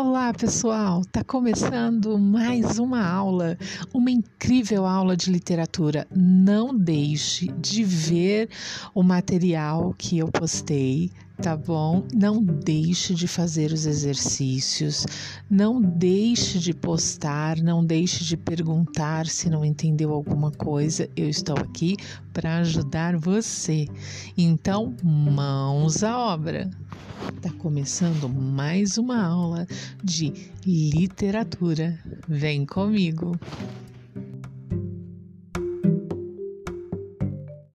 Olá, pessoal! Tá começando mais uma aula, uma incrível aula de literatura. Não deixe de ver o material que eu postei, tá bom? Não deixe de fazer os exercícios, não deixe de postar, não deixe de perguntar se não entendeu alguma coisa. Eu estou aqui para ajudar você. Então, mãos à obra! Está começando mais uma aula de literatura. Vem comigo!